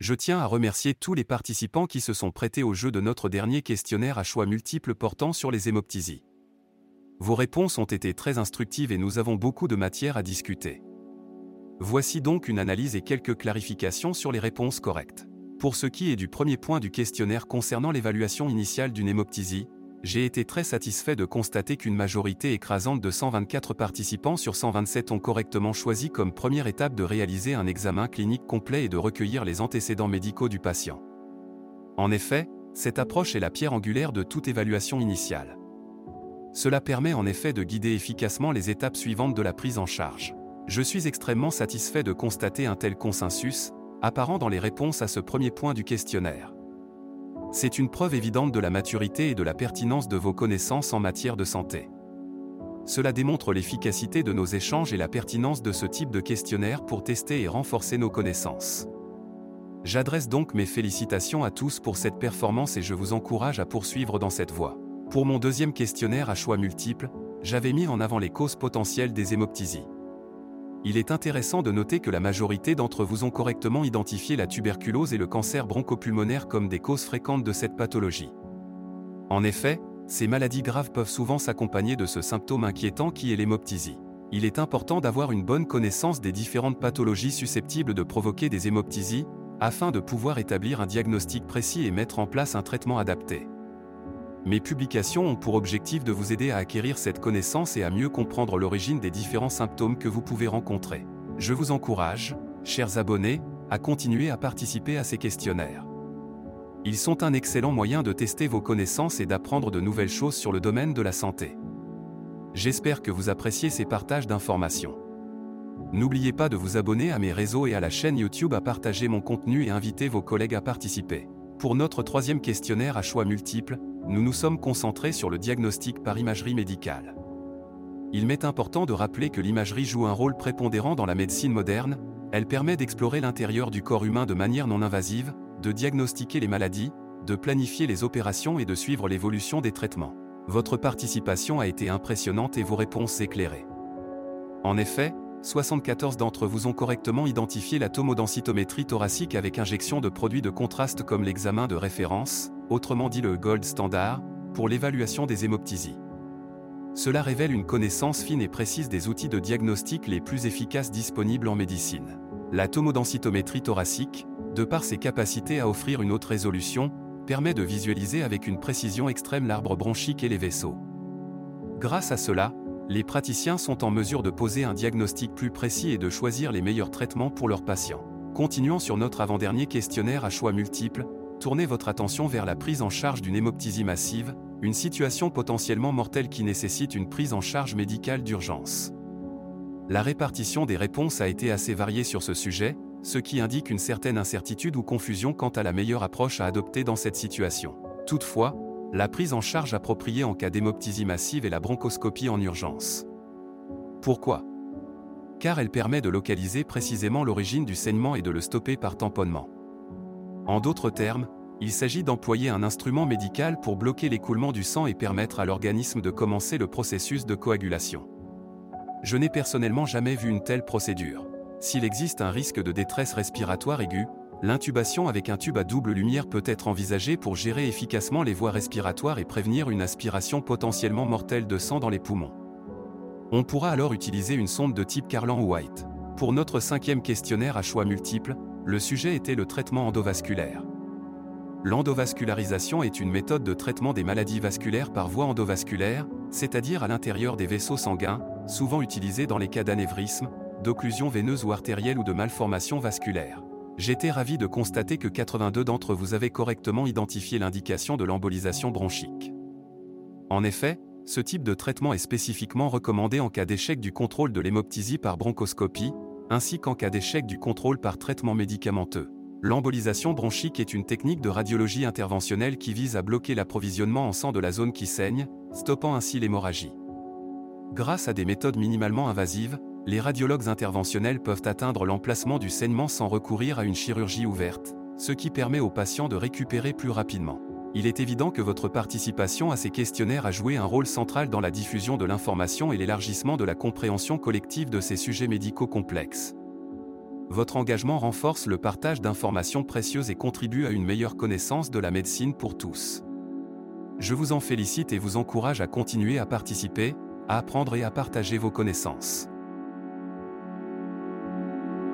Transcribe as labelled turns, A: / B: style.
A: Je tiens à remercier tous les participants qui se sont prêtés au jeu de notre dernier questionnaire à choix multiples portant sur les hémoptysies. Vos réponses ont été très instructives et nous avons beaucoup de matière à discuter. Voici donc une analyse et quelques clarifications sur les réponses correctes. Pour ce qui est du premier point du questionnaire concernant l'évaluation initiale d'une hémoptysie, j'ai été très satisfait de constater qu'une majorité écrasante de 124 participants sur 127 ont correctement choisi comme première étape de réaliser un examen clinique complet et de recueillir les antécédents médicaux du patient. En effet, cette approche est la pierre angulaire de toute évaluation initiale. Cela permet en effet de guider efficacement les étapes suivantes de la prise en charge. Je suis extrêmement satisfait de constater un tel consensus, apparent dans les réponses à ce premier point du questionnaire. C'est une preuve évidente de la maturité et de la pertinence de vos connaissances en matière de santé. Cela démontre l'efficacité de nos échanges et la pertinence de ce type de questionnaire pour tester et renforcer nos connaissances. J'adresse donc mes félicitations à tous pour cette performance et je vous encourage à poursuivre dans cette voie. Pour mon deuxième questionnaire à choix multiples, j'avais mis en avant les causes potentielles des hémoptysies. Il est intéressant de noter que la majorité d'entre vous ont correctement identifié la tuberculose et le cancer bronchopulmonaire comme des causes fréquentes de cette pathologie. En effet, ces maladies graves peuvent souvent s'accompagner de ce symptôme inquiétant qui est l'hémoptysie. Il est important d'avoir une bonne connaissance des différentes pathologies susceptibles de provoquer des hémoptysies, afin de pouvoir établir un diagnostic précis et mettre en place un traitement adapté. Mes publications ont pour objectif de vous aider à acquérir cette connaissance et à mieux comprendre l'origine des différents symptômes que vous pouvez rencontrer. Je vous encourage, chers abonnés, à continuer à participer à ces questionnaires. Ils sont un excellent moyen de tester vos connaissances et d'apprendre de nouvelles choses sur le domaine de la santé. J'espère que vous appréciez ces partages d'informations. N'oubliez pas de vous abonner à mes réseaux et à la chaîne YouTube à partager mon contenu et inviter vos collègues à participer. Pour notre troisième questionnaire à choix multiples, nous nous sommes concentrés sur le diagnostic par imagerie médicale. Il m'est important de rappeler que l'imagerie joue un rôle prépondérant dans la médecine moderne, elle permet d'explorer l'intérieur du corps humain de manière non invasive, de diagnostiquer les maladies, de planifier les opérations et de suivre l'évolution des traitements. Votre participation a été impressionnante et vos réponses éclairées. En effet, 74 d'entre vous ont correctement identifié la tomodensitométrie thoracique avec injection de produits de contraste comme l'examen de référence, autrement dit le gold standard, pour l'évaluation des hémoptysies. Cela révèle une connaissance fine et précise des outils de diagnostic les plus efficaces disponibles en médecine. La tomodensitométrie thoracique, de par ses capacités à offrir une haute résolution, permet de visualiser avec une précision extrême l'arbre bronchique et les vaisseaux. Grâce à cela, les praticiens sont en mesure de poser un diagnostic plus précis et de choisir les meilleurs traitements pour leurs patients. Continuons sur notre avant-dernier questionnaire à choix multiples, tournez votre attention vers la prise en charge d'une hémoptysie massive, une situation potentiellement mortelle qui nécessite une prise en charge médicale d'urgence. La répartition des réponses a été assez variée sur ce sujet, ce qui indique une certaine incertitude ou confusion quant à la meilleure approche à adopter dans cette situation. Toutefois, la prise en charge appropriée en cas d'hémoptysie massive est la bronchoscopie en urgence. Pourquoi? Car elle permet de localiser précisément l'origine du saignement et de le stopper par tamponnement. En d'autres termes, il s'agit d'employer un instrument médical pour bloquer l'écoulement du sang et permettre à l'organisme de commencer le processus de coagulation. Je n'ai personnellement jamais vu une telle procédure. S'il existe un risque de détresse respiratoire aiguë, l'intubation avec un tube à double lumière peut être envisagée pour gérer efficacement les voies respiratoires et prévenir une aspiration potentiellement mortelle de sang dans les poumons. On pourra alors utiliser une sonde de type Carlan White. Pour notre cinquième questionnaire à choix multiples, le sujet était le traitement endovasculaire. L'endovascularisation est une méthode de traitement des maladies vasculaires par voie endovasculaire, c'est-à-dire à, l'intérieur des vaisseaux sanguins, souvent utilisée dans les cas d'anévrisme, d'occlusion veineuse ou artérielle ou de malformation vasculaire. J'étais ravi de constater que 82 d'entre vous avaient correctement identifié l'indication de l'embolisation bronchique. En effet, ce type de traitement est spécifiquement recommandé en cas d'échec du contrôle de l'hémoptysie par bronchoscopie, ainsi qu'en cas d'échec du contrôle par traitement médicamenteux. L'embolisation bronchique est une technique de radiologie interventionnelle qui vise à bloquer l'approvisionnement en sang de la zone qui saigne, stoppant ainsi l'hémorragie. Grâce à des méthodes minimalement invasives, les radiologues interventionnels peuvent atteindre l'emplacement du saignement sans recourir à une chirurgie ouverte, ce qui permet aux patients de récupérer plus rapidement. Il est évident que votre participation à ces questionnaires a joué un rôle central dans la diffusion de l'information et l'élargissement de la compréhension collective de ces sujets médicaux complexes. Votre engagement renforce le partage d'informations précieuses et contribue à une meilleure connaissance de la médecine pour tous. Je vous en félicite et vous encourage à continuer à participer, à apprendre et à partager vos connaissances.